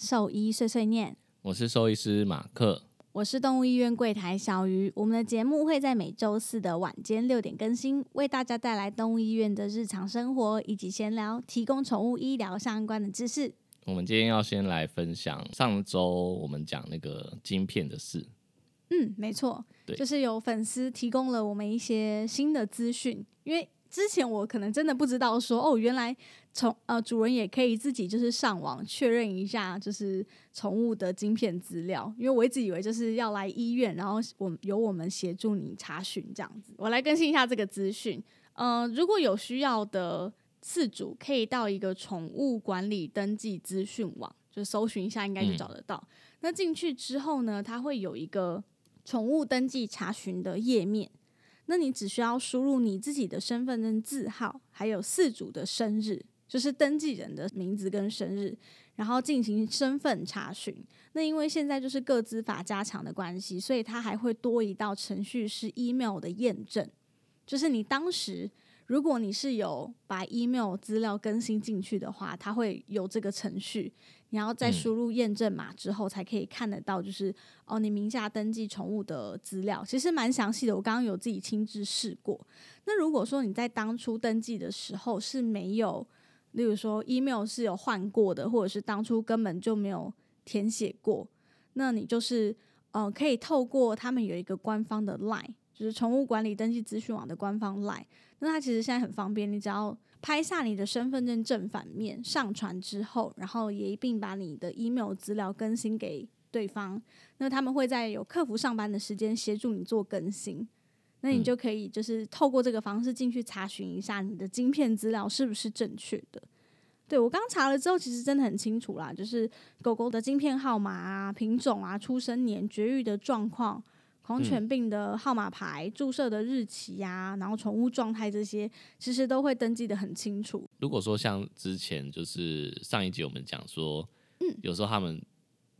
兽医碎碎念，我是兽医师马克。我是动物医院柜台小鱼。我们的节目会在每周四的晚间六点更新，为大家带来动物医院的日常生活以及闲聊，提供宠物医疗相关的知识。我们今天要先来分享上周我们讲那个晶片的事。嗯，没错，对就是有粉丝提供了我们一些新的资讯，因为之前我可能真的不知道说，哦，原来宠呃主人也可以自己就是上网确认一下，就是宠物的晶片资料，因为我一直以为就是要来医院，然后我由我们协助你查询这样子。我来更新一下这个资讯，呃，如果有需要的饲主可以到一个宠物管理登记资讯网，就搜寻一下，应该就嗯找得到。那进去之后呢，它会有一个宠物登记查询的页面。那你只需要输入你自己的身份证字号，还有四组的生日，就是登记人的名字跟生日，然后进行身份查询。那因为现在就是各资法加强的关系，所以它还会多一道程序是 email 的验证，就是你当时如果你是有把 email 资料更新进去的话，它会有这个程序，你要再嗯输入验证码之后，才可以看得到，就是哦，你名下登记宠物的资料，其实蛮详细的。我刚刚有自己亲自试过。那如果说你在当初登记的时候是没有，例如说 email 是有换过的，或者是当初根本就没有填写过，那你就是呃，可以透过他们有一个官方的 Line，就是宠物管理登记资讯网的官方 Line。那它其实现在很方便，你只要拍下你的身份证正反面，上传之后，然后也一并把你的 email 资料更新给对方。那他们会在有客服上班的时间协助你做更新。那你嗯就可以就是透过这个方式进去查询一下你的晶片资料是不是正确的。对我刚查了之后，其实真的很清楚啦，就是狗狗的晶片号码啊、品种啊、出生年、绝育的状况、狂犬病的号码牌、注射的日期呀、然后宠物状态这些，其实都会登记的很清楚。如果说像之前就是上一集我们讲说，嗯，有时候他们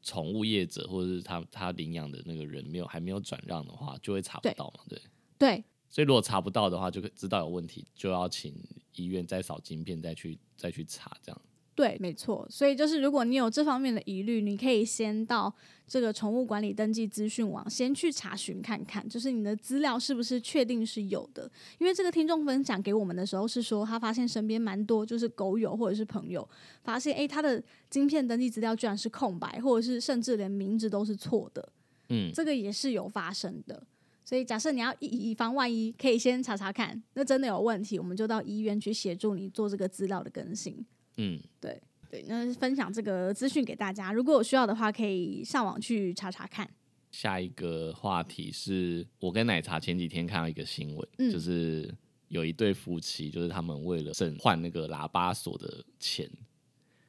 宠物业者或者是他他领养的那个人没有还没有转让的话，就会查不到嘛，对。对，所以如果查不到的话，就可以知道有问题，就要请医院再扫晶片，再去再去查这样。对，没错。所以就是，如果你有这方面的疑虑，你可以先到这个宠物管理登记资讯网先去查询看看，就是你的资料是不是确定是有的。因为这个听众分享给我们的时候是说，他发现身边蛮多就是狗友或者是朋友发现，诶，他的晶片登记资料居然是空白，或者是甚至连名字都是错的。嗯，这个也是有发生的。所以，假设你要以以防万一，可以先查查看，那真的有问题，我们就到医院去协助你做这个资料的更新。嗯，对对，那分享这个资讯给大家，如果有需要的话，可以上网去查查看。下一个话题是我跟奶茶前几天看到一个新闻，嗯。就是有一对夫妻，就是他们为了省换那个喇叭锁的钱，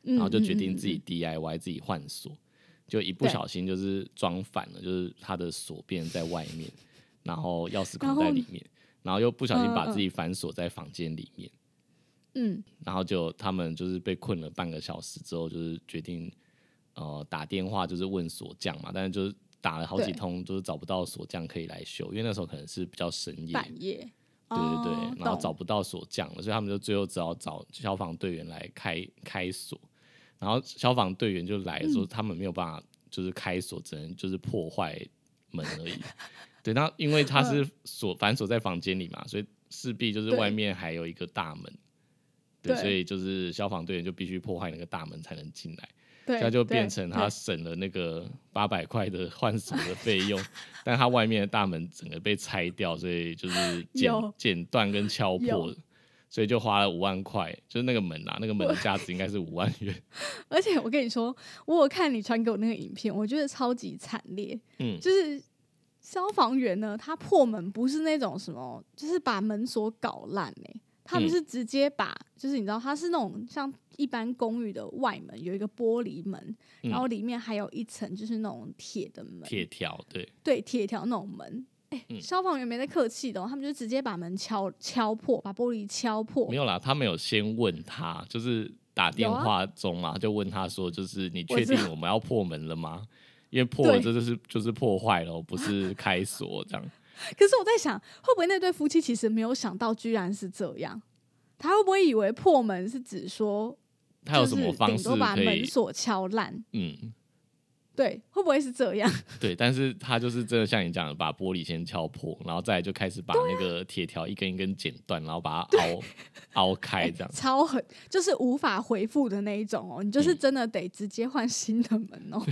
嗯然后就决定嗯自己 DIY 自己换锁，就一不小心就是装反了，就是他的锁变在外面，然后钥匙孔在里面，然后又不小心把自己反锁在房间里面，嗯然后就他们就是被困了半个小时之后，就是决定呃打电话就是问锁匠嘛，但是就是打了好几通，就是找不到锁匠可以来修，因为那时候可能是比较深夜，半夜，对对对，哦然后找不到锁匠了，所以他们就最后只好找消防队员来开开锁，然后消防队员就来嗯。说他们没有办法就是开锁，只能就是破坏门而已。对，那因为他 是锁反锁在房间里嘛，所以势必就是外面还有一个大门，对，所以就是消防队员就必须破坏那个大门才能进来。对，这样就对变成他省了那个八百块的换锁的费用，但他外面的大门整个被拆掉，所以就是 剪有剪断跟敲破，所以就花了五万块，就是那个门啊，那个门的价值应该是五万元。而且我跟你说，我有看你传给我那个影片，我觉得超级惨烈。嗯就是消防员呢，他破门不是那种什么，就是把门锁搞烂哎、他们嗯是直接把，就是你知道，它是那种像一般公寓的外门有一个玻璃门，嗯然后里面还有一层就是那种铁的门，铁条，对，对铁条那种门。哎、嗯消防员没在客气的、哦，他们就直接把门敲敲破，把玻璃敲破没。有啦，他们有先问他，就是打电话中嘛，就问他说，就是你确定我们要破门了吗？因为破了，对这就是就是破坏了，不是开锁这样。可是我在想，会不会那对夫妻其实没有想到，居然是这样？他会不会以为破门是指说他有什么方式把门锁敲烂？嗯，对，会不会是这样？对，但是他就是真的像你讲的，把玻璃先敲破，然后再就开始把那个铁条一根一根剪断，然后把它 凹凹开，这样超狠，就是无法回复的那一种哦。你就是真的得直接换新的门哦，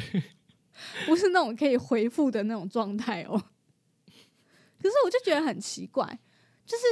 不是那种可以回复的那种状态哦。可是我就觉得很奇怪，就是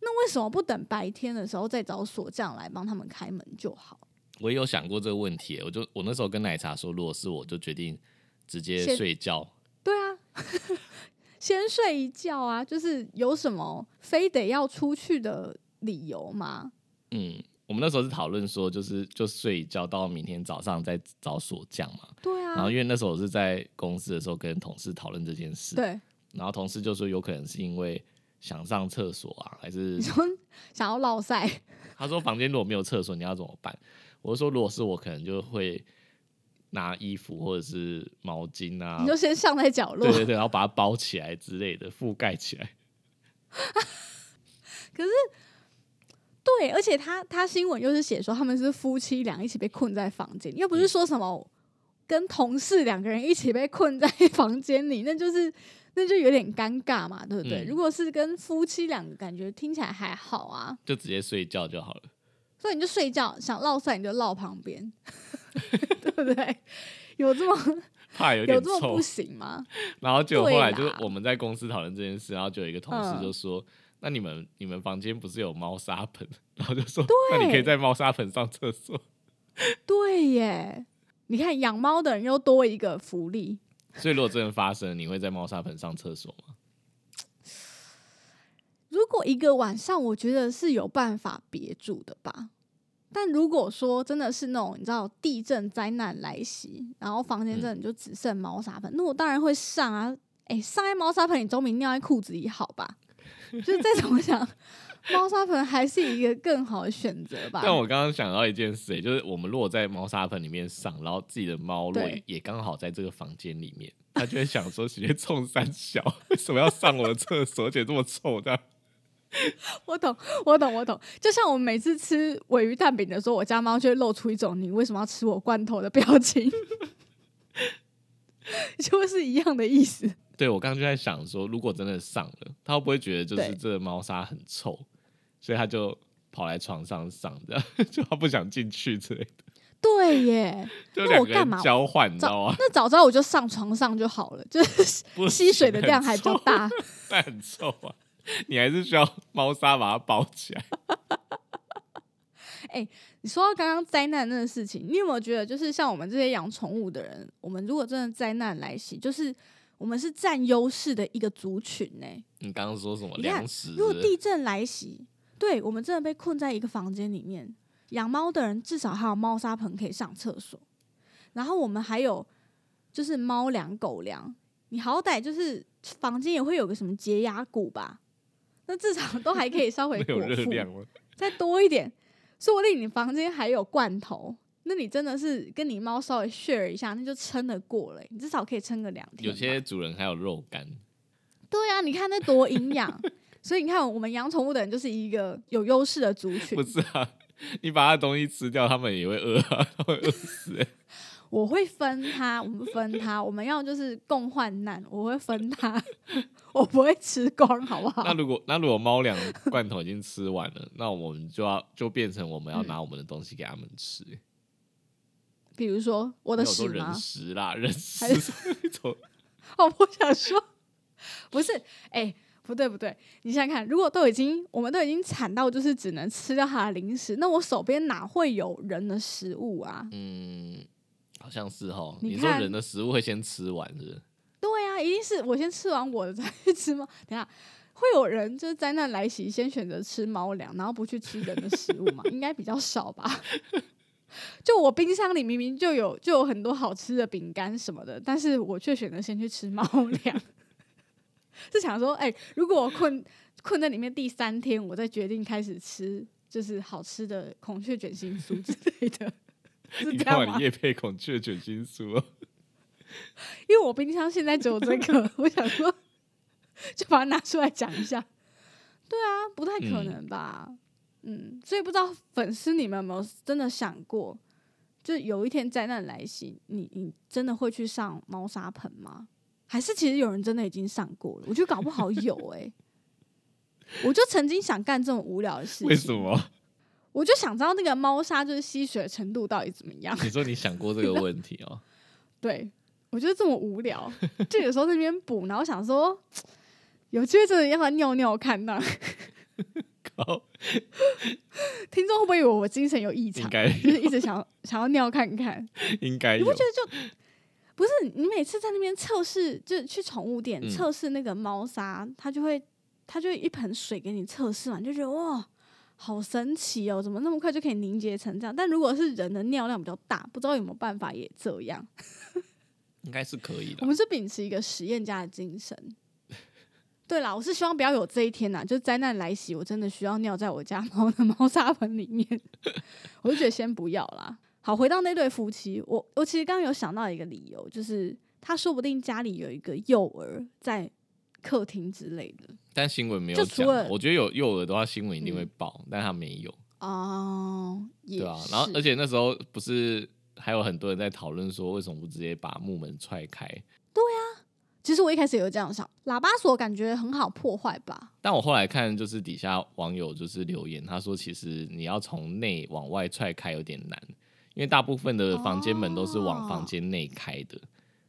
那为什么不等白天的时候再找锁匠来帮他们开门就好？我也有想过这个问题，我就我那时候跟奶茶说，如果是我就决定直接睡觉。对啊，先睡一觉啊，就是有什么非得要出去的理由吗？嗯，我们那时候是讨论说，就是就睡一觉到明天早上再找锁匠嘛。对啊。然后因为那时候我是在公司的时候跟同事讨论这件事。对。然后同事就说有可能是因为想上厕所啊，还是你说 想要落塞？他说房间如果没有厕所，你要怎么办？我说，如果是我，可能就会拿衣服或者是毛巾啊，你就先上在角落，对对对，然后把它包起来之类的，覆盖起来。可是，对，而且他他新闻又是写说他们是夫妻俩一起被困在房间，又不是说什么跟同事两个人一起被困在房间里，那就是那就有点尴尬嘛，对不对？如果是跟夫妻两个，感觉听起来还好啊，就直接睡觉就好了。所以你就睡觉，想落晒你就落旁边，对不对？有这么 怕有点有这么不行吗？然后就后来就我们在公司讨论这件事，然后就有一个同事就说：“那你们你们房间不是有猫砂盆？”然后就说：“那你可以在猫砂盆上厕所。”对耶，你看养猫的人又多一个福利。所以如果真的发生，你会在猫砂盆上厕所吗？如果一个晚上，我觉得是有办法憋住的吧。但如果说真的是那种你知道地震灾难来袭，然后房间真的就只剩猫砂盆，那我当然会上啊。哎，上在猫砂盆里总比尿在裤子里好吧？就是再怎么想，猫砂盆还是一个更好的选择吧。但我刚刚想到一件事，就是我们如果在猫砂盆里面上，然后自己的猫如果也刚好在这个房间里面，它就会想说：直接冲三小，为什么要上我的厕所，而且这么臭的？我懂，我懂，我懂。就像我们每次吃尾鱼蛋饼的时候，我家猫就会露出一种“你为什么要吃我罐头”的表情，就是一样的意思。对，我刚刚就在想说，如果真的上了，它会不会觉得就是这个猫砂很臭，所以他就跑来床上上，这 样就他不想进去之类的。对耶，就两个人交换，你知道吗？那早知道我就上床上就好了，就是 吸水的量还比较大，但很臭啊。你还是需要猫砂把它包起来。哎，你说到刚刚灾难那个事情，你有没有觉得，就是像我们这些养宠物的人，我们如果真的灾难来袭，就是我们是占优势的一个族群呢？你刚刚说什么？粮食？如果地震来袭，对我们真的被困在一个房间里面，养猫的人至少还有猫砂盆可以上厕所，然后我们还有就是猫粮、狗粮，你好歹就是房间也会有个什么洁牙骨吧？那至少都还可以稍微 有热量再多一点，说不定你房间还有罐头，那你真的是跟你猫稍微 share 一下，那就撑得过了。你至少可以撑个两天。有些主人还有肉干。对啊，你看那多营养。所以你看，我们养宠物的人就是一个有优势的族群。不是啊，你把它东西吃掉，他们也会饿啊，会饿死。我会分他，我们分他，我们要就是共患难。我会分他，我不会吃光，好不好？那如果那如果猫粮罐头已经吃完了，那我们就要就变成我们要拿我们的东西给他们吃。比如说我的屎吗？人食啦，人食。我不想说，不是，哎，不对不对，你想想看，如果都已经我们都已经惨到就是只能吃掉它的零食，那我手边哪会有人的食物啊？嗯。好像是哦，你说人的食物会先吃完是？对啊，一定是我先吃完我的再去吃吗？等下会有人就是灾难来袭先选择吃猫粮，然后不去吃人的食物吗？应该比较少吧。就我冰箱里明明就有就有很多好吃的饼干什么的，但是我却选择先去吃猫粮，是想说，哎，如果我困困在里面第三天，我再决定开始吃就是好吃的孔雀卷心酥之类的。你看完叶配孔雀卷心酥，因为我冰箱现在只有这个，我想说就把它拿出来讲一下。对啊，不太可能吧？嗯，所以不知道粉丝你们有没有真的想过，就有一天灾难来袭，你你真的会去上猫砂盆吗？还是其实有人真的已经上过了？我觉得搞不好有哎、我就曾经想干这种无聊的事情。为什？么？我就想知道那个猫砂就是吸水的程度到底怎么样。你说你想过这个问题哦？对我觉得这么无聊，就有时候在那边补，然后想说，有机会真的要他尿尿看呐。靠，听众会不会以为我精神有异常？应该就是一直想想要尿看看。应该你不。觉得就不是你每次在那边测试，就是去宠物店嗯测试那个猫砂，它就会它就一盆水给你测试嘛，你就觉得哇。好神奇哦！怎么那么快就可以凝结成这样？但如果是人的尿量比较大，不知道有没有办法也这样？应该是可以的。我们是秉持一个实验家的精神。对啦，我是希望不要有这一天呐，就灾难来袭，我真的需要尿在我家猫的猫砂盆里面，我就觉得先不要啦。好，回到那对夫妻，我我其实刚刚有想到一个理由，就是他说不定家里有一个幼儿在客厅之类的但新闻没有讲就除了，我觉得有幼儿的话，新闻一定会嗯报，但他没有，哦，也对啊。然后，是而且那时候不是还有很多人在讨论说，为什么不直接把木门踹开？对啊其实我一开始也有这样想，喇叭锁感觉很好破坏吧？但我后来看，就是底下网友就是留言，他说其实你要从内往外踹开有点难，因为大部分的房间门都是往哦房间内开的，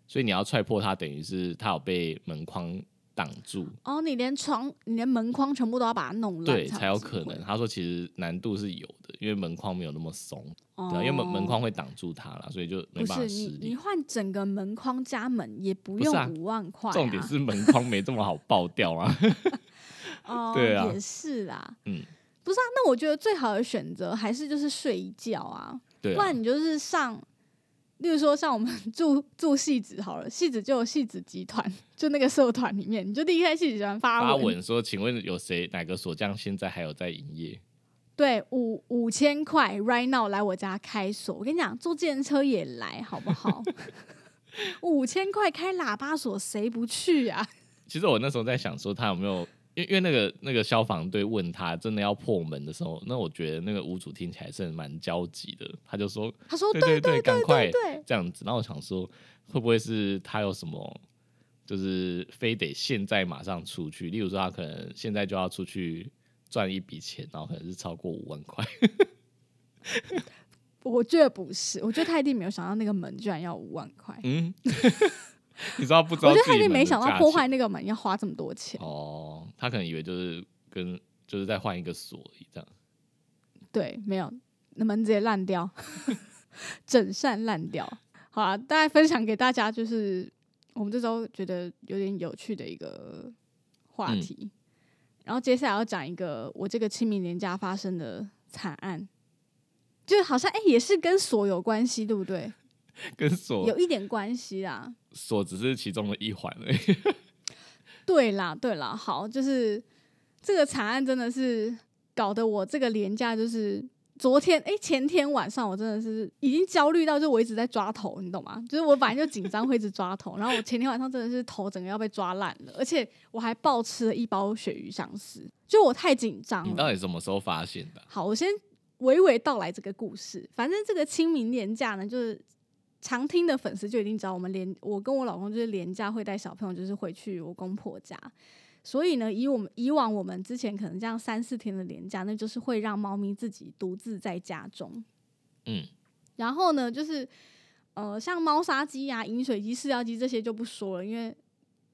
所以你要踹破它，等于是它有被门框挡住，哦，你连窗、你连门框全部都要把它弄烂，对，才有可能。他说其实难度是有的，因为门框没有那么松，哦对啊、因为门门框会挡住它啦，所以就没不办法你，你。换整个门框加门也不用五万块、啊重点是门框没这么好爆掉啊，哦，对啊也是啦，嗯，不是啊，那我觉得最好的选择还是就是睡一觉啊，对啊不然，你就是上，例如说像我们住住戏子好了，戏子就有戏子集团，就那个社团里面，你就立刻在戏子集团发发文，文说，请问有谁哪个锁匠现在还有在营业？对，五五千块 right now 来我家开锁，我跟你讲，坐电车也来好不好？五千块开喇叭锁，谁不去啊？其实我那时候在想说，他有没有，因为因为那个那个消防队问他真的要破门的时候，那我觉得那个屋主听起来是蛮焦急的，他就说他说对对对，赶快对，这样子。然后我想说，会不会是他有什么，就是非得现在马上出去？例如说，他可能现在就要出去赚一笔钱，然后可能是超过五万块。我觉得不是，我觉得他一定没有想到那个门居然要五万块，嗯，你知道不知道？我觉得他一定没想到破坏那个门要花这么多钱。哦，他可能以为就是跟就是再换一个锁这样。对，没有，那门直接烂掉，整扇烂掉。好啊，大概分享给大家，就是我们这周觉得有点有趣的一个话嗯题。然后接下来要讲一个我这个清明年假发生的惨案，就好像哎、也是跟锁有关系，对不对？跟锁有一点关系啦。锁只是其中的一环而已。对啦，对啦，好，就是这个惨案真的是搞得我这个廉价就是昨天哎、前天晚上我真的是已经焦虑到，就我一直在抓头，你懂吗？就是我本来就紧张会一直抓头，然后我前天晚上真的是头整个要被抓烂了，而且我还暴吃了一包鳕鱼香丝，就我太紧张了。你到底什么时候发现的？好，我先娓娓道来这个故事。反正这个清明年假呢，就是常听的粉丝就已经知道，我们连我跟我老公就是年假会带小朋友，就是回去我公婆家。所以呢，以我们以往我们之前可能这样三四天的连假，那就是会让猫咪自己独自在家中。嗯，然后呢，就是呃，像猫砂机啊、饮水机、饲料机这些就不说了，因为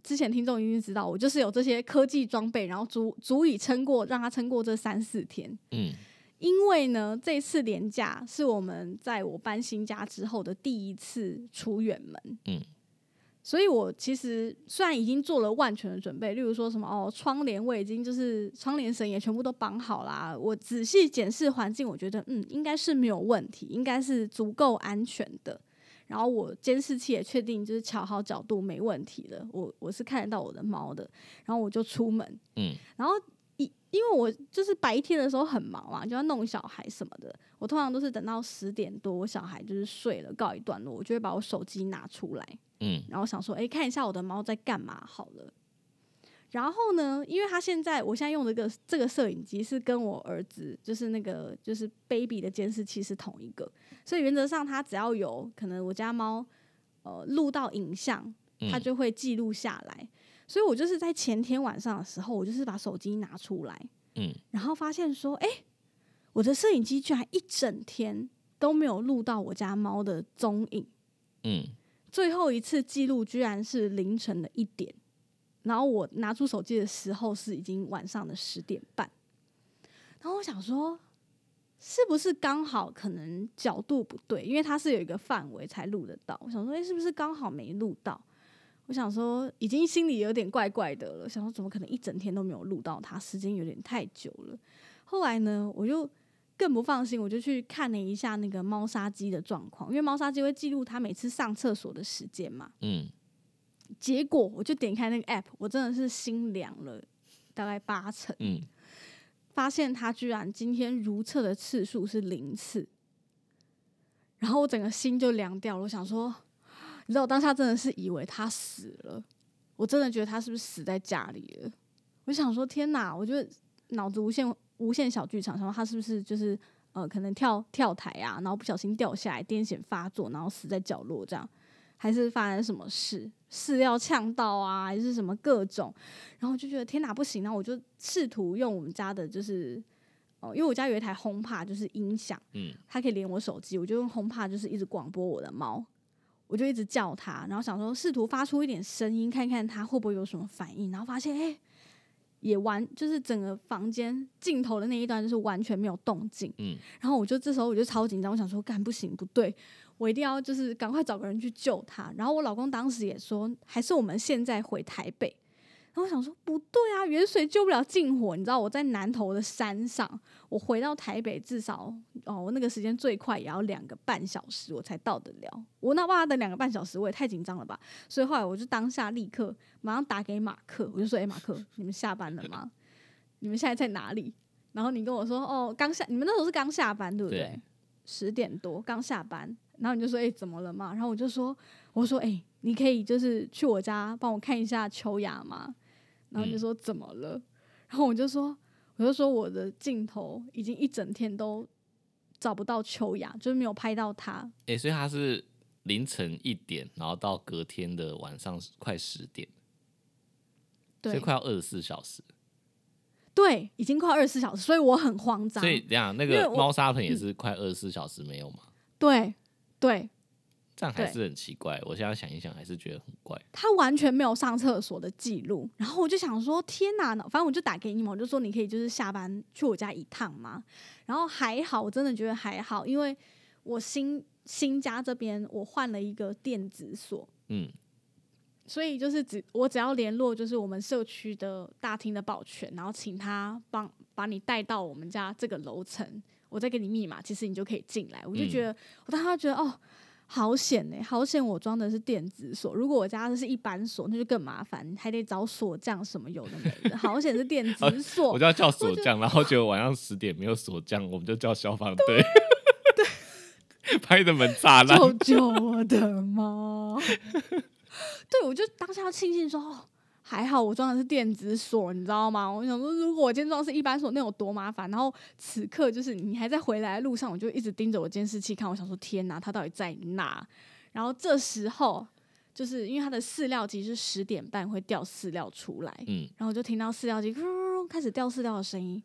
之前听众已经知道，我就是有这些科技装备，然后足足以撑过让它撑过这三四天。嗯，因为呢，这次年假是我们在我搬新家之后的第一次出远门，嗯，所以我其实虽然已经做了万全的准备，例如说什么哦，窗帘我已经就是窗帘绳也全部都绑好啦，我仔细检视环境，我觉得嗯应该是没有问题，应该是足够安全的。然后我监视器也确定就是调好角度没问题的，我我是看得到我的猫的，然后我就出门，嗯，然后一因为我就是白天的时候很忙嘛，就要弄小孩什么的，我通常都是等到十点多，我小孩就是睡了告一段落，我就会把我手机拿出来，嗯，然后想说，诶，看一下我的猫在干嘛好了。然后呢，因为他现在我现在用的这个这个摄影机是跟我儿子就是那个就是 baby 的监视器是同一个，所以原则上他只要有可能我家猫呃录到影像，他就会记录下来。所以我就是在前天晚上的时候，我就是把手机拿出来，嗯，然后发现说，哎，我的摄影机居然一整天都没有录到我家猫的踪影，嗯，最后一次记录居然是凌晨的一点。然后我拿出手机的时候是已经晚上的十点半，然后我想说，是不是刚好可能角度不对，因为它是有一个范围才录得到。我想说，哎，是不是刚好没录到？我想说，已经心里有点怪怪的了。想说，怎么可能一整天都没有录到它？时间有点太久了。后来呢，我就更不放心，我就去看了一下那个猫砂机的状况，因为猫砂机会记录它每次上厕所的时间嘛。嗯。结果我就点开那个 app，我真的是心凉了，大概八成。嗯，发现他居然今天如厕的次数是零次，然后我整个心就凉掉了。我想说，你知道我当下真的是以为他死了，我真的觉得他是不是死在家里了？我想说，天哪！我觉得脑子无限无限小剧场，然后他是不是就是呃，可能跳跳台啊，然后不小心掉下来，癫痫发作，然后死在角落这样。还是发生什么事，饲料呛到啊，还是什么各种，然后就觉得天哪不行，然后我就试图用我们家的，就是哦，因为我家有一台轰趴，就是音响，嗯，它可以连我手机，我就用轰趴，就是一直广播我的猫，我就一直叫他，然后想说试图发出一点声音，看看他会不会有什么反应，然后发现哎，也完，就是整个房间镜头的那一段就是完全没有动静，嗯，然后我就这时候我就超紧张，我想说干不行不对。我一定要就是赶快找个人去救他，然后我老公当时也说，还是我们现在回台北。然后我想说，不对啊，远水救不了近火，你知道我在南投的山上，我回到台北至少哦，我那个时间最快也要两个半小时我才到得了。我那哇等两个半小时，我也太紧张了吧。所以后来我就当下立刻马上打给马克，我就说：“哎，马克，你们下班了吗？你们现在在哪里？”然后你跟我说：“哦，刚下，你们那时候是刚下班对不对？十点多刚下班。”然后你就说：“哎，怎么了嘛？”然后我就说：“我说，哎，你可以就是去我家帮我看一下秋雅吗？”然后就说：“怎么了？”然后我就说：“我就说我的镜头已经一整天都找不到秋雅，就是没有拍到她。”哎，所以他是凌晨一点，然后到隔天的晚上快十点，对，所以快要二十四小时。对，已经快二十四小时，所以我很慌张。所以这样，那个猫砂盆也是快二十四小时没有吗？对。对，这样还是很奇怪。我现在想一想，还是觉得很怪。他完全没有上厕所的记录，然后我就想说：天哪！反正我就打给你嘛，我就说你可以就是下班去我家一趟嘛。然后还好，我真的觉得还好，因为我新新家这边我换了一个电子锁，嗯，所以就是只我只要联络就是我们社区的大厅的保全，然后请他帮把你带到我们家这个楼层。我再给你密码，其实你就可以进来。我就觉得，我当时觉得哦，好险呢，好险！我装的是电子锁，如果我家的是一般锁，那就更麻烦，还得找锁匠什么有的没的。好险是电 子锁，我就要叫锁匠，然后结果晚上十点没有锁匠，我们就叫消防队，对，拍的门炸烂，救救我的猫！对，我就当下庆幸说。还好我装的是电子锁，你知道吗？我想说，如果我今天装是一般锁，那有多麻烦。然后此刻就是你还在回来的路上，我就一直盯着我监视器看。我想说，天哪，它到底在哪？然后这时候就是因为它的饲料机是十点半会掉饲料出来，嗯，然后我就听到饲料机开始掉饲料的声音，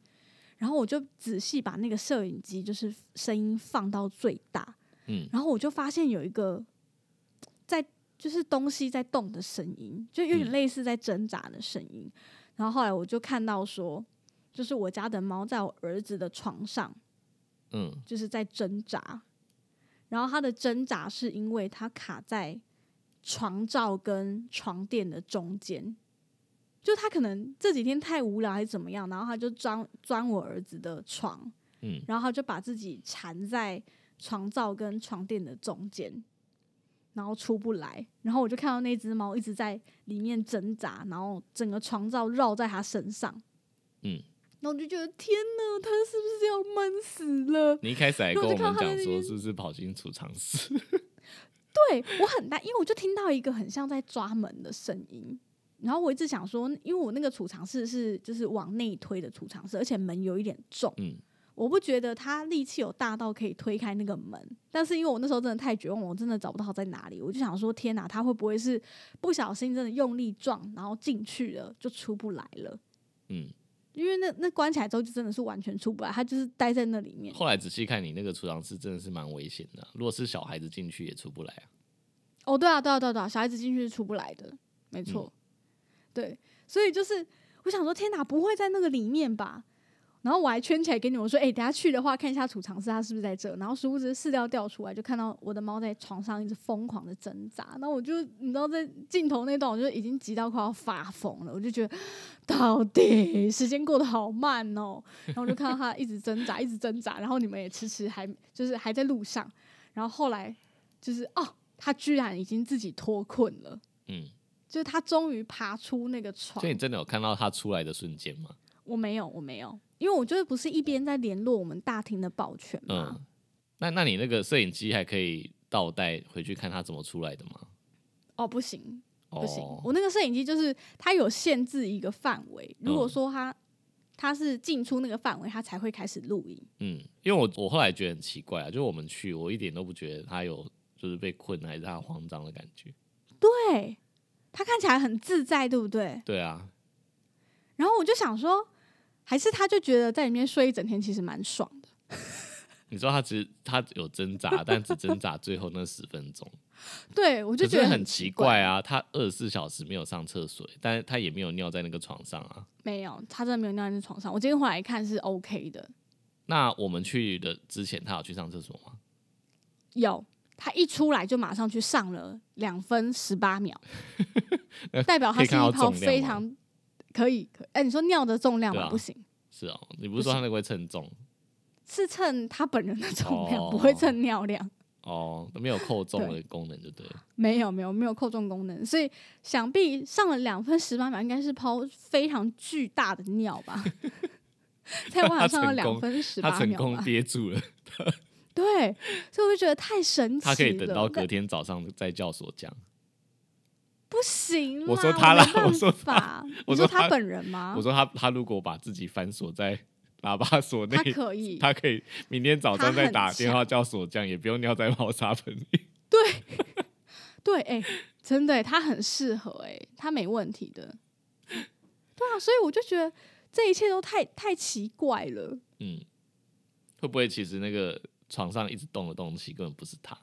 然后我就仔细把那个摄影机就是声音放到最大，嗯，然后我就发现有一个在。就是东西在动的声音，就有点类似在挣扎的声音。然后后来我就看到说，就是我家的猫在我儿子的床上，嗯，就是在挣扎。然后它的挣扎是因为它卡在床罩跟床垫的中间，就它可能这几天太无聊还是怎么样，然后它就钻钻我儿子的床，嗯，然后就把自己缠在床罩跟床垫的中间。然后出不来，然后我就看到那只猫一直在里面挣扎，然后整个床罩绕在它身上，嗯，然后我就觉得天哪，它是不是要闷死了？你一开始还跟我们讲说是不是跑进储藏室？对我很担，因为我就听到一个很像在抓门的声音，然后我一直想说，因为我那个储藏室是就是往内推的储藏室，而且门有一点重，嗯，我不觉得他力气有大到可以推开那个门。但是因为我那时候真的太绝望，我真的找不到在哪里，我就想说，天哪，他会不会是不小心真的用力撞，然后进去了就出不来了？嗯，因为那那关起来之后就真的是完全出不来，他就是待在那里面。后来仔细看你那个储藏室真的是蛮危险的，如果是小孩子进去也出不来啊。哦，对啊，对啊，对啊，对啊，小孩子进去是出不来的，没错。对，所以就是我想说，天哪，不会在那个里面吧？然后我还圈起来给你们说，哎、等下去的话，看一下储藏室它是不是在这。然后殊不知饲料掉出来，就看到我的猫在床上一直疯狂的挣扎。那我就你知道，在镜头那段，我就已经急到快要发疯了。我就觉得，到底时间过得好慢哦。然后我就看到它一直挣扎，一直挣扎。然后你们也迟迟还就是还在路上。然后后来就是哦，它居然已经自己脱困了。嗯，就是它终于爬出那个床所以。你真的有看到它出来的瞬间吗？我没有，我没有，因为我就是不是一边在联络我们大厅的保全嘛。嗯，那那你那个摄影机还可以倒带回去看他怎么出来的吗？哦，不行，不行，哦，我那个摄影机就是它有限制一个范围，如果嗯说它它是进出那个范围，它才会开始录影。嗯，因为我我后来觉得很奇怪啊，就是我们去，我一点都不觉得他有就是被困还是他慌张的感觉。对，它看起来很自在，对不对？对啊，然后我就想说，还是他就觉得在里面睡一整天其实蛮爽的。你知道他只他有挣扎，但只挣扎最后那十分钟，对，我就觉得很奇奇怪。啊。他二十四小时没有上厕所，但是他也没有尿在那个床上啊。没有，他真的没有尿在那床上。我今天回来看是 OK 的，那我们去的之前，他有去上厕所吗？有，他一出来就马上去上了两分十八秒，代表他是一泡重量吗非常可以可哎、你说尿的重量吗？啊不行，是哦，你不是说他那个会称重是称他本人的重量，哦不会称尿量。哦，没有扣重的功能，对不对了？没有没有没有扣重功能，所以想必上了两分十八秒，应该是抛非常巨大的尿吧，才有办法上到两分十他成功。憋住了，对，所以我就觉得太神奇了。他可以等到隔天早上在教所讲。不行，我说他啦我说法我说他本人吗？我说他他如果把自己反锁在喇叭锁内他，可以，他可以明天早上再打电话叫锁匠，也不用尿在猫砂盆里。对，哎、真的、他很适合、哎，他没问题的。对啊，所以我就觉得这一切都太太奇怪了。嗯，会不会其实那个床上一直动的东西根本不是他？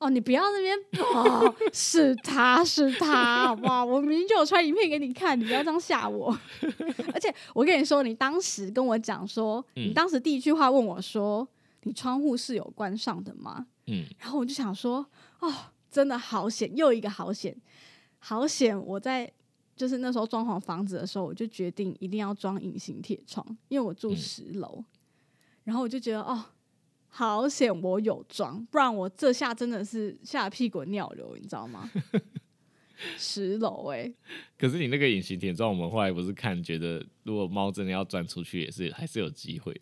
哦，你不要那边哦，是他是他，好不好？我明明就有传影片给你看，你不要这样吓我。而且我跟你说，你当时跟我讲说，你嗯当时第一句话问我说，你窗户是有关上的吗？嗯，然后我就想说，哦，真的好险，又一个好险，好险！我在就是那时候装潢房子的时候，我就决定一定要装隐形铁窗，因为我住嗯十楼。然后我就觉得，哦，好险我有装，不然我这下真的是吓得屁滚尿流，你知道吗？十楼哎、可是你那个隐形铁窗，我们后来不是看，觉得如果猫真的要钻出去，也是还是有机会的。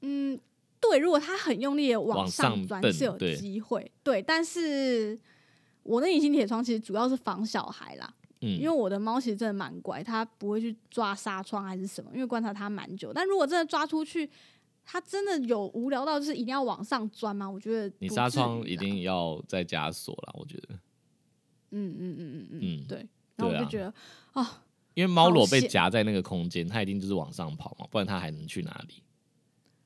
嗯，对，如果它很用力的往往上钻是有对机会，对，但是我那隐形铁窗其实主要是防小孩啦，嗯，因为我的猫其实真的蛮乖，它不会去抓纱窗还是什么，因为观察它蛮久。但如果真的抓出去，它真的有无聊到就是一定要往上钻吗？我觉得你纱窗一定要再加锁了，我觉得，嗯嗯嗯嗯嗯，嗯对。然后我就觉得，哦，因为猫裸被夹在那个空间，它一定就是往上跑嘛，不然它还能去哪里？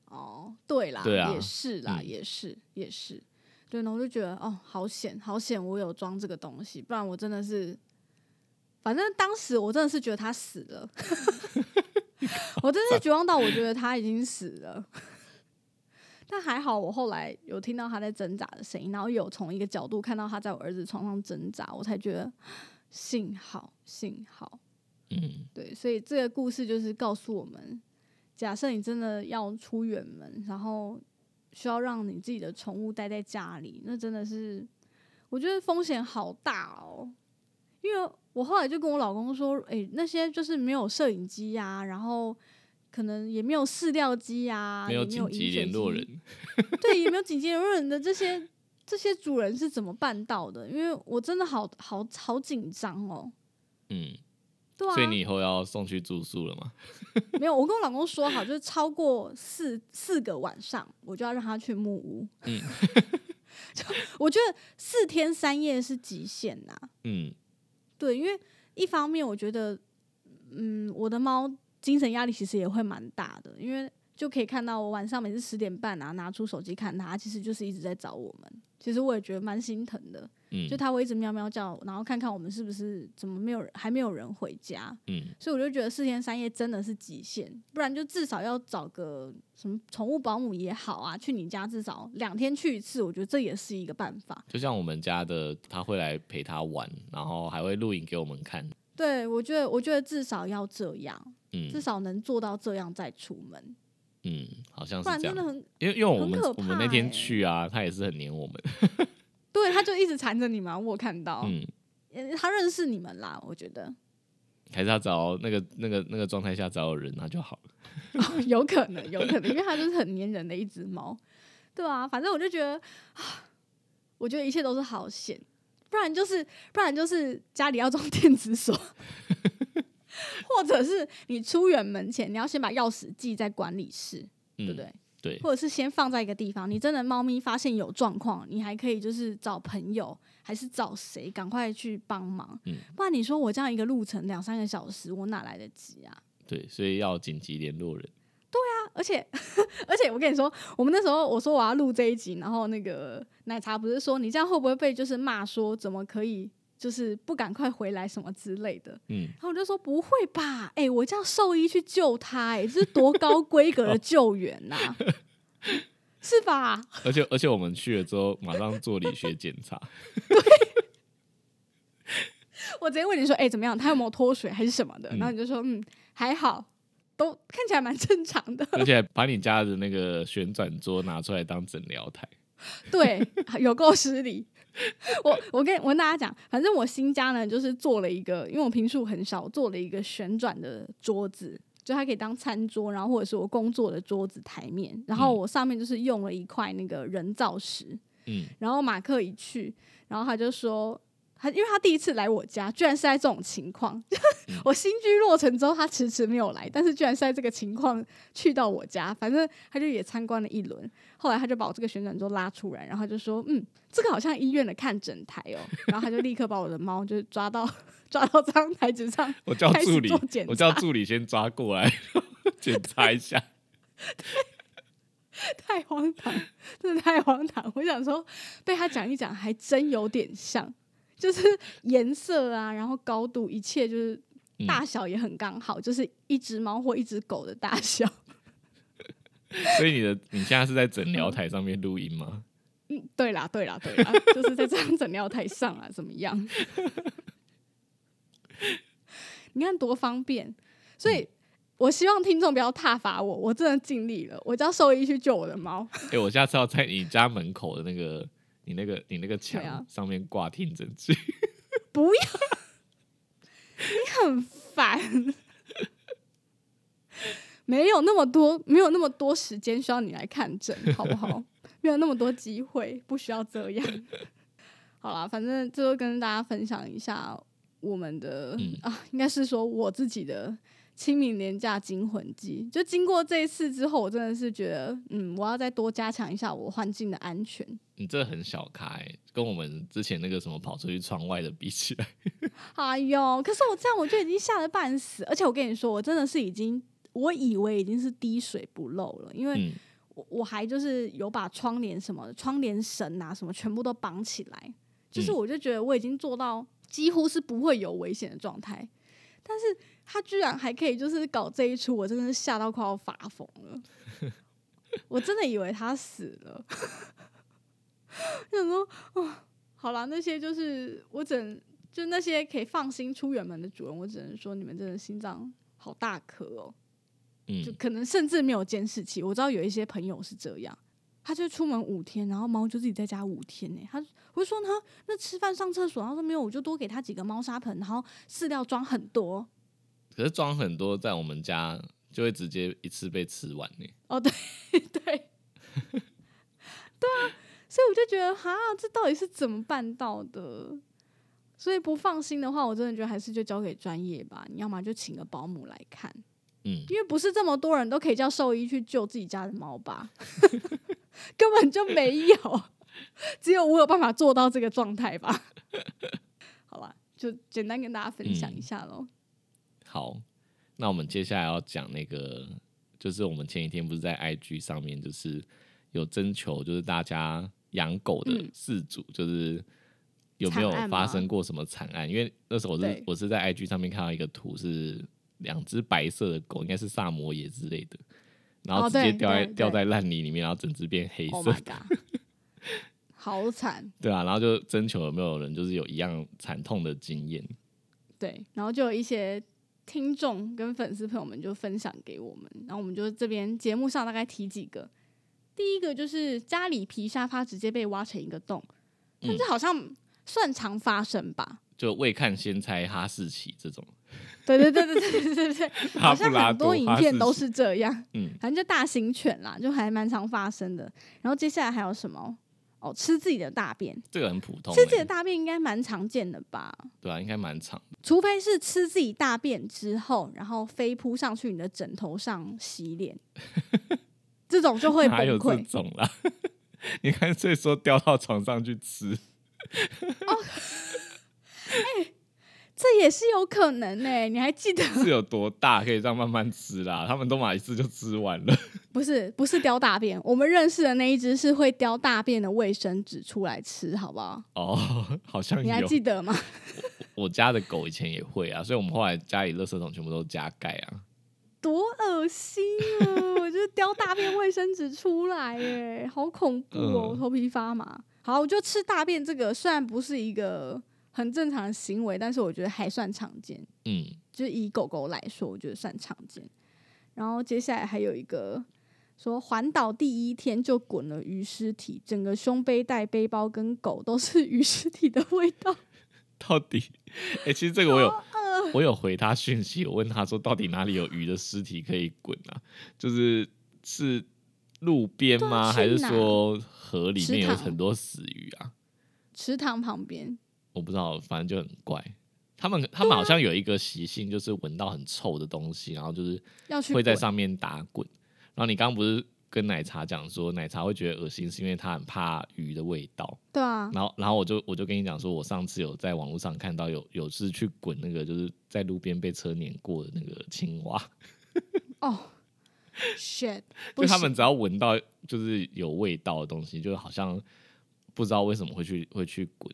哦，对啦，对啊也是啦，嗯也是也是，对呢，我就觉得哦，好险好险，我有装这个东西，不然我真的是，反正当时我真的是觉得他死了，我真的是绝望到我觉得他已经死了。但还好，我后来有听到他在挣扎的声音，然后有从一个角度看到他在我儿子床上挣扎，我才觉得幸好幸好。嗯，对，所以这个故事就是告诉我们，假设你真的要出远门，然后需要让你自己的宠物待在家里，那真的是我觉得风险好大哦。因为我后来就跟我老公说，诶，那些就是没有摄影机啊，然后可能也没有饲料机啊，没有紧急联络人，对，也没有紧急联络人的这些这些主人是怎么办到的？因为我真的好好好紧张哦。嗯，对啊，所以你以后要送去住宿了吗？没有，我跟我老公说好，就是超过四四个晚上，我就要让他去木屋。嗯，就我觉得四天三夜是极限呐。嗯，对，因为一方面我觉得，嗯，我的猫精神压力其实也会蛮大的，因为。就可以看到我晚上每次十点半啊拿出手机看它，其实就是一直在找我们。其实我也觉得蛮心疼的，嗯，就它会一直喵喵叫，然后看看我们是不是怎么没有人还没有人回家，嗯，所以我就觉得四天三夜真的是极限，不然就至少要找个什么宠物保姆也好啊，去你家至少两天去一次，我觉得这也是一个办法。就像我们家的，他会来陪他玩，然后还会录影给我们看。对，我觉得我觉得至少要这样，嗯，至少能做到这样再出门。嗯，好像是这样。因为因为我们我们那天去啊，他也是很黏我们。对，他就一直缠着你嘛，我看到。嗯，他认识你们啦，我觉得。还是他找那个那个那个状态下找有人那就好了。有可能，有可能，因为他就是很粘人的一只猫，对啊，反正我就觉得啊，我觉得一切都是好险，不然就是不然就是家里要装电子锁。或者是你出远门前，你要先把钥匙记在管理室，对不对？对。或者是先放在一个地方，你真的猫咪发现有状况，你还可以就是找朋友，还是找谁，赶快去帮忙。嗯。不然你说我这样一个路程两三个小时，我哪来得及啊？对，所以要紧急联络人。对啊，而且 而且我跟你说，我们那时候我说我要录这一集，然后那个奶茶不是说你这样会不会被就是骂说怎么可以？就是不赶快回来什么之类的，嗯，然后我就说不会吧，哎，我叫兽医去救他，哎，这是多高规格的救援呐，是吧？而且而且我们去了之后，马上做理学检查，对，我直接问你说，哎，怎么样？他有没有脱水还是什么的？然后你就说，嗯，还好，都看起来蛮正常的。而且把你家的那个旋转桌拿出来当诊疗台，对，有够失礼。我我跟我跟大家讲，反正我新家呢，就是做了一个，因为我平数很少，做了一个旋转的桌子，就它可以当餐桌，然后或者是我工作的桌子台面，然后我上面就是用了一块那个人造石，嗯，然后马克一去，然后他就说。他因为他第一次来我家，居然是在这种情况。我新居落成之后，他迟迟没有来，但是居然是在这个情况去到我家。反正他就也参观了一轮，后来他就把我这个旋转桌拉出来，然后就说：“嗯，这个好像医院的看诊台哦。”然后他就立刻把我的猫就抓到抓到这张台子上，我叫助理，我叫助理先抓过来检查一下。太荒唐，真的太荒唐！我想说，被他讲一讲，还真有点像。就是颜色啊，然后高度，一切就是大小也很刚好，就是一只猫或一只狗的大小。所以你的你现在是在诊疗台上面录音吗？嗯，对啦，对啦，对啦，就是在这张诊疗台上啊，怎么样？你看多方便，所以我希望听众不要挞伐我，我真的尽力了，我叫兽医去救我的猫。哎，我下次要在你家门口的那个。你那个你那个墙上面挂听诊器，不要，你很烦，没有那么多，没有那么多时间需要你来看诊，好不好？没有那么多机会，不需要这样。好了，反正最后跟大家分享一下我们的啊，应该是说我自己的。清明年假惊魂记，就经过这一次之后，我真的是觉得，嗯，我要再多加强一下我环境的安全。你这很小开，跟我们之前那个什么跑出去窗外的比起来，哎呦！可是我这样我就已经吓得半死，而且我跟你说，我真的是已经，我以为已经是滴水不漏了，因为我我还就是有把窗帘什么窗帘绳啊什么全部都绑起来，就是我就觉得我已经做到几乎是不会有危险的状态，但是。他居然还可以就是搞这一出，我真的是吓到快要发疯了。我真的以为他死了。想说，哦，好了，那些就是我只就那些可以放心出远门的主人，我只能说你们真的心脏好大颗哦。嗯，就可能甚至没有监视器。我知道有一些朋友是这样，他就出门五天，然后猫就自己在家五天呢。他我就说他那吃饭上厕所，他说没有，我就多给他几个猫砂盆，然后饲料装很多。可是装很多在我们家就会直接一次被吃完呢。哦，对 对对啊，所以我就觉得哈，这到底是怎么办到的？所以不放心的话，我真的觉得还是就交给专业吧。你要么就请个保姆来看，嗯，因为不是这么多人都可以叫兽医去救自己家的猫吧，根本就没有，只有我有办法做到这个状态吧。好吧，就简单跟大家分享一下喽。好，那我们接下来要讲那个，就是我们前几天不是在 IG 上面就是有征求，就是大家养狗的饲主，就是有没有发生过什么惨案？因为那时候我是我是在 IG 上面看到一个图，是两只白色的狗，应该是萨摩耶之类的，然后直接掉在掉在烂泥里面，然后整只变黑色。好惨，对啊，然后就征求有没有人就是有一样惨痛的经验，对，然后就有一些听众跟粉丝朋友们就分享给我们，然后我们就这边节目上大概提几个，第一个就是家里皮沙发直接被挖成一个洞，但是好像算常发生吧，就未看先猜哈士奇这种，对对对对对对对，好像很多影片都是这样。嗯，反正就大型犬啦，就还蛮常发生的。然后接下来还有什么？哦，吃自己的大便，这个很普通、吃自己的大便应该蛮常见的吧？对啊，应该蛮常。除非是吃自己大便之后，然后飞扑上去你的枕头上洗脸，这种就会崩溃。这种啦，你看，所以说掉到床上去吃。哦，哎、这也是有可能呢，你还记得 是有多大可以这样慢慢吃啦？他们都买一次就吃完了。不是，不是叼大便，我们认识的那一只是会叼大便的卫生纸出来吃，好不好？哦，好像你还记得吗？我家的狗以前也会啊，所以我们后来家里垃圾桶全部都加盖啊。多恶心啊！我就叼大便卫生纸出来，哎，好恐怖哦，头皮发麻。好，我就吃大便这个，虽然不是一个。很正常的行为，但是我觉得还算常见。嗯，就以狗狗来说，我觉得算常见。然后接下来还有一个说，环岛第一天就滚了鱼尸体，整个胸背带、背包跟狗都是 鱼尸体的味道。到底？哎，其实这个我有，我有回他讯息，我问他说，到底哪里有鱼的尸体可以滚啊？就是是路边吗？还是说河里面有很多死鱼啊？池塘旁边。我不知道，反正就很怪。他们他们好像有一个习性，就是闻到很臭的东西，然后就是会在上面打滚。然后你刚刚不是跟奶茶讲说，奶茶会觉得恶心，是因为他很怕鱼的味道。对啊。然后然后我就我就跟你讲说，我上次有在网络上看到有有是去滚那个，就是在路边被车碾过的那个青蛙。哦，shit！就他们只要闻到就是有味道的东西，就好像不知道为什么会去会去滚。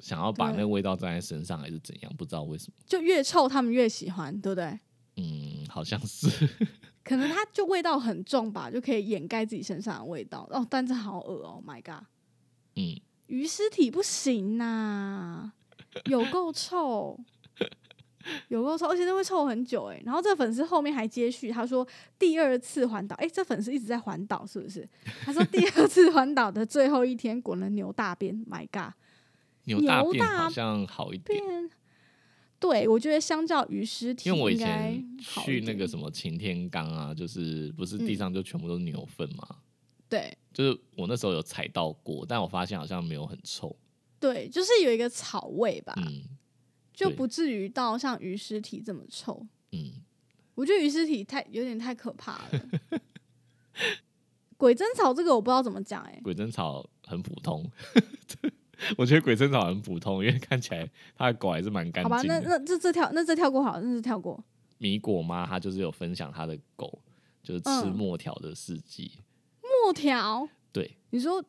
想要把那个味道沾在身上，还是怎样？不知道为什么，就越臭他们越喜欢，对不对？嗯，好像是。可能它就味道很重吧，就可以掩盖自己身上的味道。哦，但是好恶哦，My God！嗯，鱼尸体不行呐，有够臭，有够臭，而且那会臭很久哎。然后这个粉丝后面还接续，他说第二次环岛，哎，这粉丝一直在环岛，是不是？他说第二次环岛的最后一天滚了牛大便，My God！牛大便好像好一点，对我觉得相较于尸体，因为我以前去那个什么擎天岗啊，就是不是地上就全部都是牛粪嘛？对，就是我那时候有踩到过，但我发现好像没有很臭。对，就是有一个草味吧，嗯，就不至于到像鱼尸体这么臭。嗯，我觉得鱼尸体太有点太可怕了。鬼针草这个我不知道怎么讲，哎，鬼针草很普通。我觉得鬼针草很普通，因为看起来它的狗还是蛮干净。好吧，那那这这跳那这跳过好，那是跳过。米果妈她就是有分享她的狗就是吃墨条的事迹。墨条？对，你说。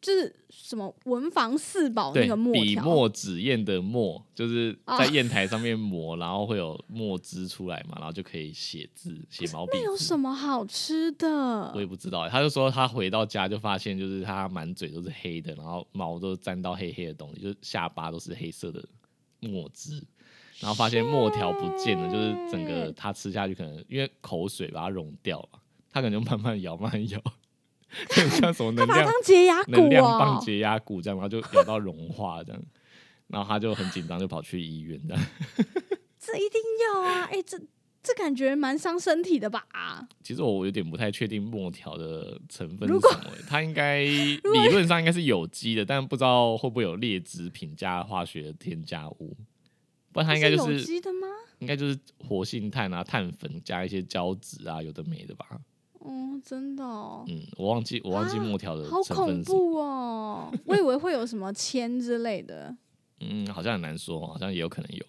就是什么文房四宝那个墨笔墨纸砚的墨，就是在砚台上面磨，然后会有墨汁出来嘛，然后就可以写字写毛笔。那有什么好吃的？我也不知道。他就说他回到家就发现，就是他满嘴都是黑的，然后毛都沾到黑黑的东西，就是下巴都是黑色的墨汁，然后发现墨条不见了，就是整个他吃下去可能因为口水把它溶掉了，他可能就慢慢咬，慢慢 咬。像什么能量解压能量棒解压骨这样，然后就咬到融化这样，然后他就很紧张，就跑去医院这样。这一定要啊！哎，这这感觉蛮伤身体的吧？其实我有点不太确定墨条的成分是什么欸，它应该理论上应该是有机的，但不知道会不会有劣质品加化学添加物，不然它应该就是有是机的吗？应该就是活性炭啊、碳粉加一些胶质啊，有的没的吧？哦，真的哦，嗯，我忘记我忘记啊墨条的好恐怖哦！我以为会有什么铅之类的。嗯，好像很难说，好像也有可能有。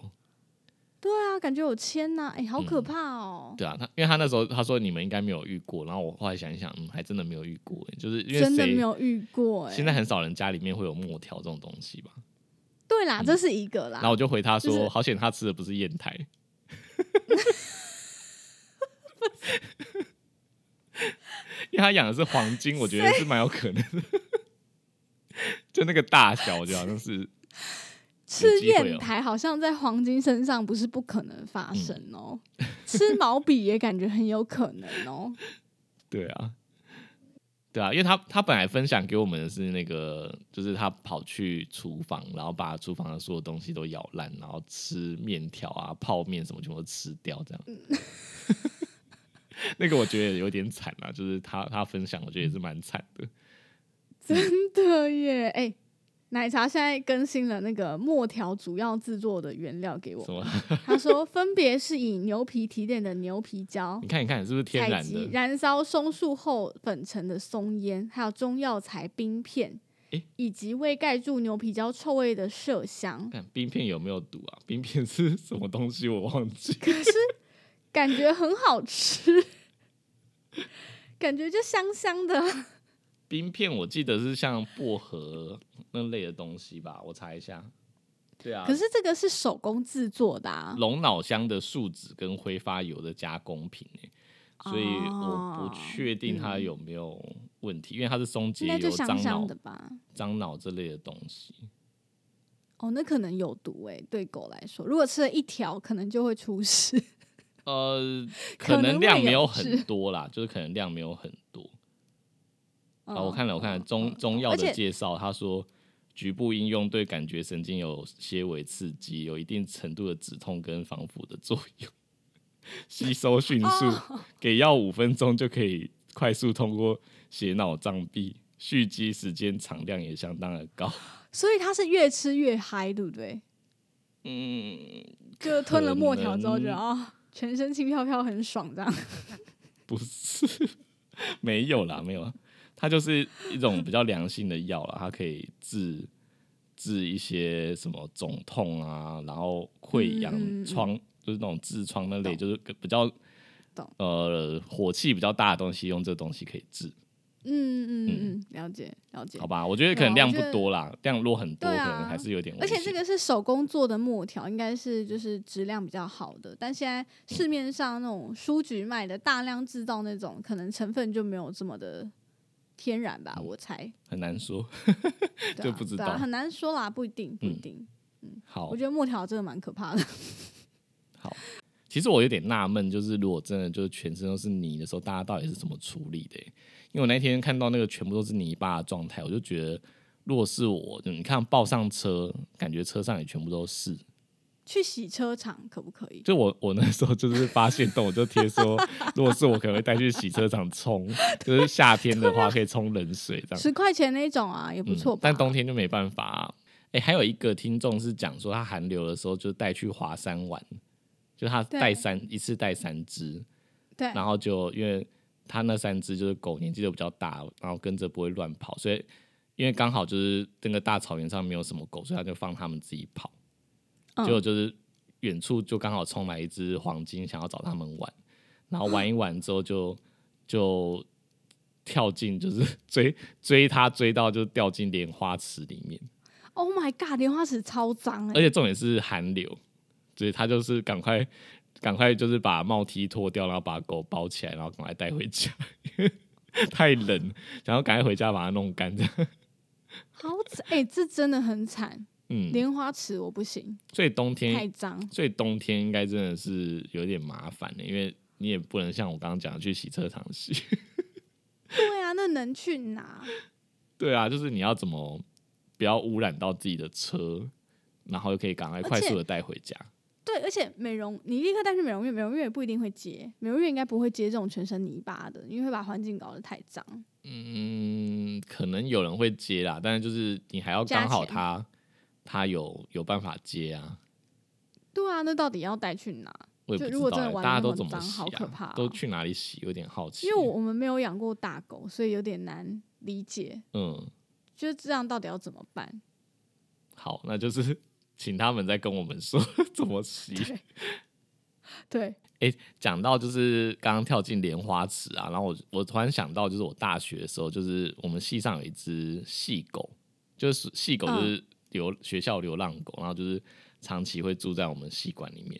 对啊，感觉有铅呐、哎、好可嗯怕哦！对啊，他因为他那时候他说你们应该没有遇过，然后我后来想一想，嗯，还真的没有遇过欸，就是因为真的没有遇过哎、现在很少人家里面会有墨条这种东西吧？对啦，这是一个啦。然后我就回他说，就是好险他吃的不是砚台。因为他养的是黄金，我觉得是蛮有可能的。就那个大小，我觉得好像是吃砚台好像在黄金身上不是不可能发生哦，嗯吃毛笔也感觉很有可能哦。对啊，对啊，因为他他本来分享给我们的是那个，就是他跑去厨房，然后把厨房的所有东西都咬烂，然后吃面条啊、泡面什么全部都吃掉，这样。那个我觉得有点惨啊，就是他他分享，我觉得也是蛮惨的。真的耶！哎、奶茶现在更新了那个墨条主要制作的原料给我？他说分别是以牛皮提炼的牛皮胶你、看，你看，是不是天然的？燃烧松树后粉成的松烟，还有中药材冰片，诶以及未盖住牛皮胶臭味的麝香。看冰片有没有毒啊？冰片是什么东西？我忘记。可是感觉很好吃，感觉就香香的。冰片我记得是像薄荷那类的东西吧？我查一下。对啊，可是这个是手工制作的啊，龙脑香的树脂跟挥发油的加工品欸所以我哦不确定它有没有问题，因为它是松节油、应该就脑香的、吧？樟脑这类的东西。哦，那可能有毒哎、对狗来说，如果吃了一条，可能就会出事。呃，可能量没有很多啦，就是可能量没有很多。啊，我嗯看了，我看了嗯中嗯中药的介绍，他说局部应用对感觉神经有些微刺激，有一定程度的止痛跟防腐的作用，吸收迅速，哦给药五分钟就可以快速通过血脑障壁，蓄积时间长，量也相当的高。所以他是越吃越嗨，对不对？嗯，就吞了墨条之后，可能觉得啊、全身轻飘飘，很爽这样。不是，没有啦，没有啦，它就是一种比较良性的药啦，它可以治治一些什么肿痛啊，然后溃疡嗯嗯嗯疮，就是那种痔疮那类，就是比较呃火气比较大的东西，用这个东西可以治，嗯嗯嗯嗯，了解了解好。吧？我觉得可能量不多啦，量落很多，对可能啊还是有点危而。且这个是手工做的墨条，应该是就是质量比较好的。但现在市面上那种书局卖的大量制造那种，可能成分就没有这么的天然吧，我猜。很难说。啊就不知道啊很难说啦，不一定，不一定嗯定。好我，觉得墨条真的蛮可怕的。好，其实我有点纳闷，就是如果真的就是全身都是泥的时候，大家到底是怎么处理的欸、因为我那天看到那个全部都是泥巴的状态，我就觉得，如果是我，你看抱上车，感觉车上也全部都是。去洗车场可不可以？就我我那时候就是发现洞，我就贴说，如果是我，可能会带去洗车场冲，就是夏天的话可以冲冷水这样。十块钱那种啊，也不错、嗯。但冬天就没办法、啊。哎、还有一个听众是讲说，他寒流的时候就带去华山玩，就他对带三一次带三只，对，然后就因为他那三只就是狗年纪都比较大，然后跟着不会乱跑，所以因为刚好就是那个大草原上没有什么狗，所以他就放他们自己跑。嗯。结果就是远处就刚好冲来一只黄金，想要找他们玩，然后玩一玩之后就就跳进就是 追追他追到就掉进莲花池里面，Oh my god，莲花池超脏哎、而且重点是寒流，所以他就是赶快赶快就是把帽 T 脱掉，然后把狗包起来，然后赶快带回家，太冷，然后赶快回家把它弄干这样。好惨哎、这真的很惨。嗯，莲花池我不行，所以冬天太天，脏。所以冬天应该真的是有点麻烦的，因为你也不能像我刚刚讲的去洗车场洗。对啊，那能去哪？对啊，就是你要怎么不要污染到自己的车，然后又可以赶快快速的带回家。对，而且美容你立刻带去美容院，美容院也不一定会接，美容院应该不会接这种全身泥巴的，因为会把环境搞得太脏。嗯，可能有人会接啦，但是就是你还要加刚好钱他他有有办法接啊。对啊，那到底要带去哪？我也不知就如果真的玩那么大家都怎么脏好洗啊？可怕哦都去哪里洗？有点好奇。因为我我们没有养过大狗，所以有点难理解，嗯，就是这样到底要怎么办？好，那就是请他们再跟我们说 怎么洗。对，讲到就是刚刚跳进莲花池啊，然后我我突然想到，就是我大学的时候，就是我们系上有一只细狗，就是细狗就是流、学校流浪狗，然后就是长期会住在我们系馆里面。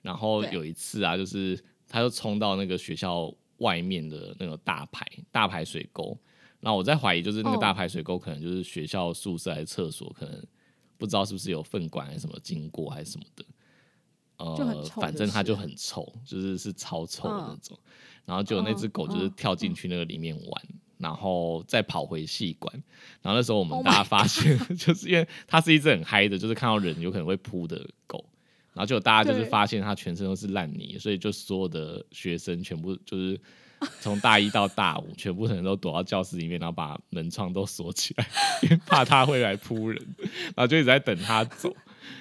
然后有一次啊，就是它就冲到那个学校外面的那个大排大排水沟，然后我在怀疑，就是那个哦。大排水沟可能就是学校宿舍还是厕所，可能不知道是不是有粪管还是什么经过还是什么的。呃，就很臭反正它就很臭，就是是超臭的那嗯种。然后就那只嗯狗就是嗯跳进去那个里面玩，然后再跑回戏馆。然后那时候我们 Oh 大家发现，就是因为它是一只很嗨的，就是看到人有可能会扑的狗。然后就大家就是发现它全身都是烂泥，所以就所有的学生全部就是从大一到大五，全部人都躲到教室里面，然后把门窗都锁起来，因为怕他会来扑人，然后就一直在等他走。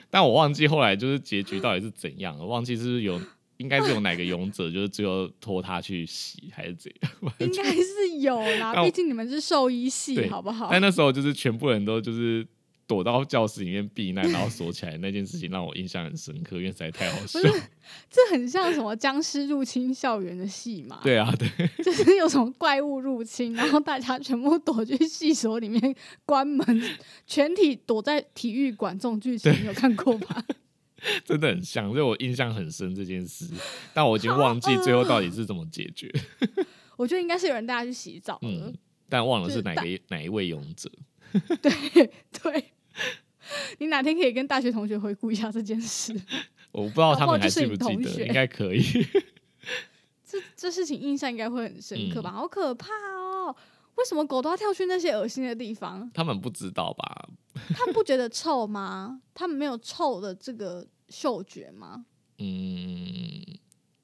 但我忘记后来就是结局到底是怎样了，忘记是不是有应该是有哪个勇者就是最后拖他去洗还是怎样。应该是有啦，毕竟你们是兽医系，好不好？但那时候就是全部人都就是躲到教室里面避难，然后锁起来那件事情让我印象很深刻，因为实在太好笑。这很像什么僵尸入侵校园的戏嘛？，对啊，对，就是有什么怪物入侵，然后大家全部躲去戏所里面关门，全体躲在体育馆，这种剧情你有看过吧？真的很像，所以我印象很深这件事，但我已经忘记最后到底是怎么解决，我觉得应该是有人带他去洗澡了。嗯，但忘了是哪个哪一位勇者。对对，你哪天可以跟大学同学回顾一下这件事？我不知道他们还记不记得，应该可以。这这事情印象应该会很深嗯刻吧？好可怕哦！为什么狗都要跳去那些恶心的地方？他们不知道吧？他们不觉得臭吗？他们没有臭的这个嗅觉吗？嗯，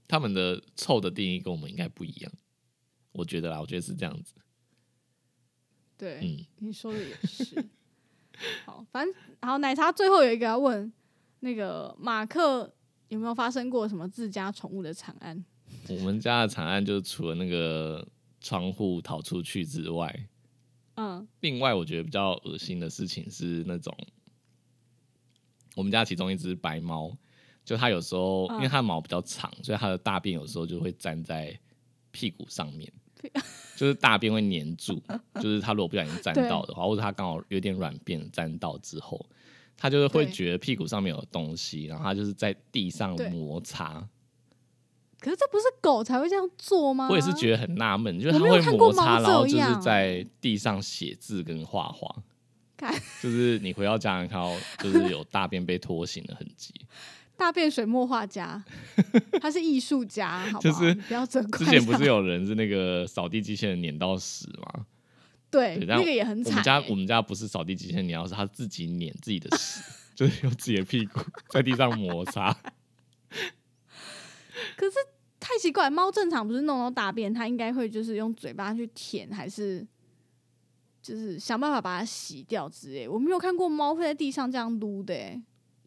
他们的臭的定义跟我们应该不一样。我觉得啦，我觉得是这样子。对，嗯，你说的也是。好，反正好，奶茶最后有一个要问，那个马克有没有发生过什么自家宠物的惨案？我们家的惨案就是除了那个窗户逃出去之外，嗯，另外我觉得比较恶心的事情是那种，我们家其中一只白猫，就它有时候、嗯因为它的毛比较长，所以它的大便有时候就会粘在屁股上面，就是大便会粘住，就是他如果不小心沾到的话，或者他刚好有点软便沾到之后，他就是会觉得屁股上面有东西，然后他就是在地上摩擦。可是这不是狗才会这样做吗？我也是觉得很纳闷，就是我没有它会摩擦，然后就是在地上写字跟画画。就是你回到家能看到，就是有大便被拖行的痕迹。大便水墨画家，他是艺术家，好不好？就是不要责怪之前不是有人是那个扫地机器人碾到屎吗？对那个也很惨、我们家欸我们家不是扫地机器人碾到屎，他自己碾自己的屎，就是用自己的屁股在地上摩擦。可是太奇怪，猫正常不是弄到大便，它应该会就是用嘴巴去舔，还是就是想办法把它洗掉之类。我没有看过猫会在地上这样撸的、欸，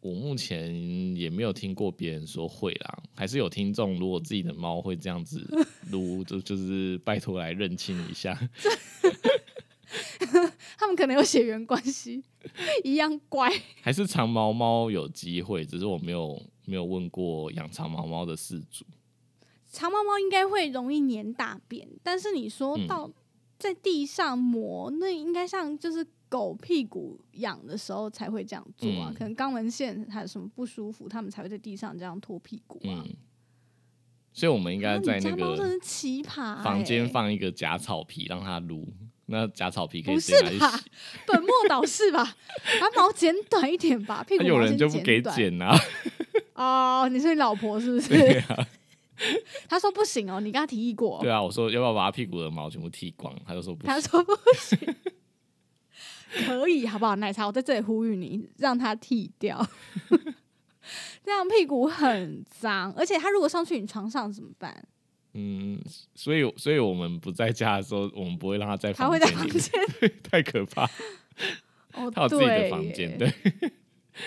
我目前也没有听过别人说会啦，还是有听众如果自己的猫会这样子 撸，就就是拜托来认清一下。他们可能有血缘关系，一样乖。还是长毛猫有机会，只是我没有没有问过养长毛猫的饲主。长毛猫应该会容易粘大便，但是你说嗯到在地上磨，那应该像就是狗屁股痒的时候才会这样做啊。嗯可能肛门腺还有什么不舒服，他们才会在地上这样拖屁股啊。嗯，所以我们应该在那个奇葩、欸，房间放一个假草皮让它撸，那假草皮可以不是吧洗。本末倒置吧，把毛剪短一点吧，屁股那有人就不给剪啊，哦。你是你老婆是不是？对啊，他说不行哦，你跟他提议过，对啊，我说要不要把他屁股的毛全部剃光，他就说不行。他说不行。可以好不好？奶茶，我在这里呼吁你，让他剃掉。这样屁股很脏，而且他如果上去你床上怎么办？嗯，所以所以我们不在家的时候，我们不会让他在他会在房间 太可怕。哦，他有自己的房间，对，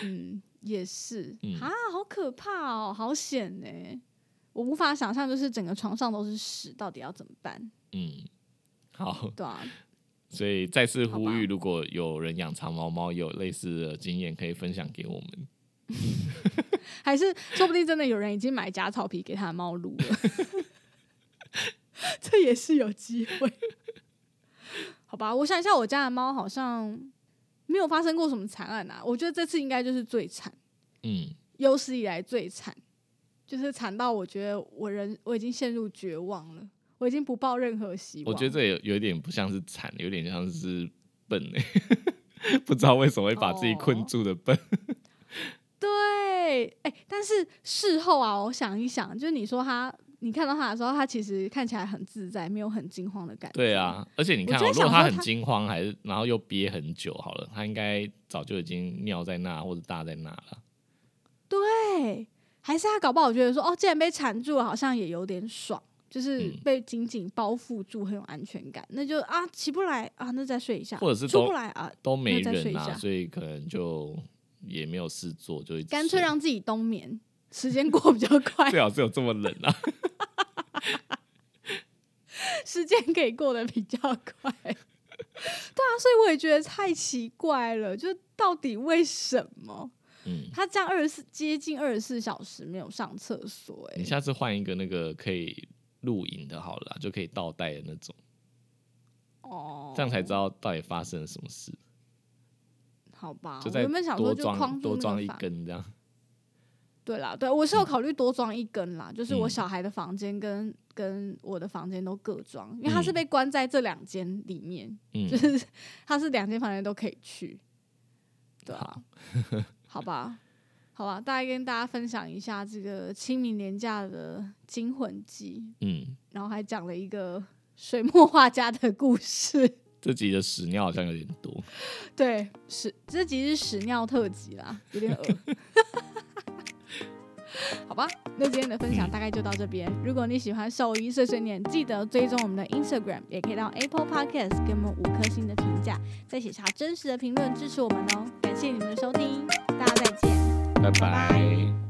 嗯，也是、嗯啊，好可怕哦，好险呢！我无法想象，就是整个床上都是屎，到底要怎么办？嗯，好，对啊，所以再次呼吁，如果有人养长毛猫有类似的经验，可以分享给我们。还是说不定真的有人已经买假草皮给他的猫撸了，这也是有机会。好吧，我想一下，我家的猫好像没有发生过什么惨案啊。我觉得这次应该就是最惨，嗯，有史以来最惨，就是惨到我觉得我人我已经陷入绝望了，我已经不抱任何希望。我觉得这有有一点不像是惨，有点像是笨哎、不知道为什么会把自己困住的笨。对，哎、但是事后啊，我想一想，就是你说他，你看到他的时候，他其实看起来很自在，没有很惊慌的感觉。对，啊，而且你看、如果他很惊慌，还是然后又憋很久，好了，他应该早就已经尿在那或者大在那了。对，还是他搞不好觉得说，哦，既然被缠住了，好像也有点爽，就是嗯被紧紧包覆住，很有安全感。那就啊，起不来啊，那再睡一下，或者是出不来啊，都没人啊，所以可能就也没有事做，就干脆让自己冬眠，时间过比较快，最好是有这么冷啊。时间可以过得比较快。对啊，所以我也觉得太奇怪了，就到底为什么嗯，他这样二十四接近二十四小时没有上厕所、欸？你下次换一个那个可以录影的，好了，就可以倒带的那种，哦，这样才知道到底发生了什么事。好吧。我就再原本想说多就装多装一根这样。对啦，对我是有考虑多装一根啦，就是我嗯。小孩的房间跟跟我的房间都各装，因为他是嗯被关在这两间里面，嗯。就，是他是两间房间都可以去，对啊，好吧，好吧，大概跟大家分享一下这个清明年假的惊魂记，嗯，然后还讲了一个水墨画家的故事。这集的屎尿好像有点多。对，屎这集是屎尿特辑啦，有点恶。好吧，那今天的分享大概就到这边。如果你喜欢兽医碎碎念，记得追踪我们的 Instagram，也可以到 Apple Podcast 给我们五颗星的评价，再写下真实的评论支持我们哦。感谢你们的收听，大家再见。拜拜。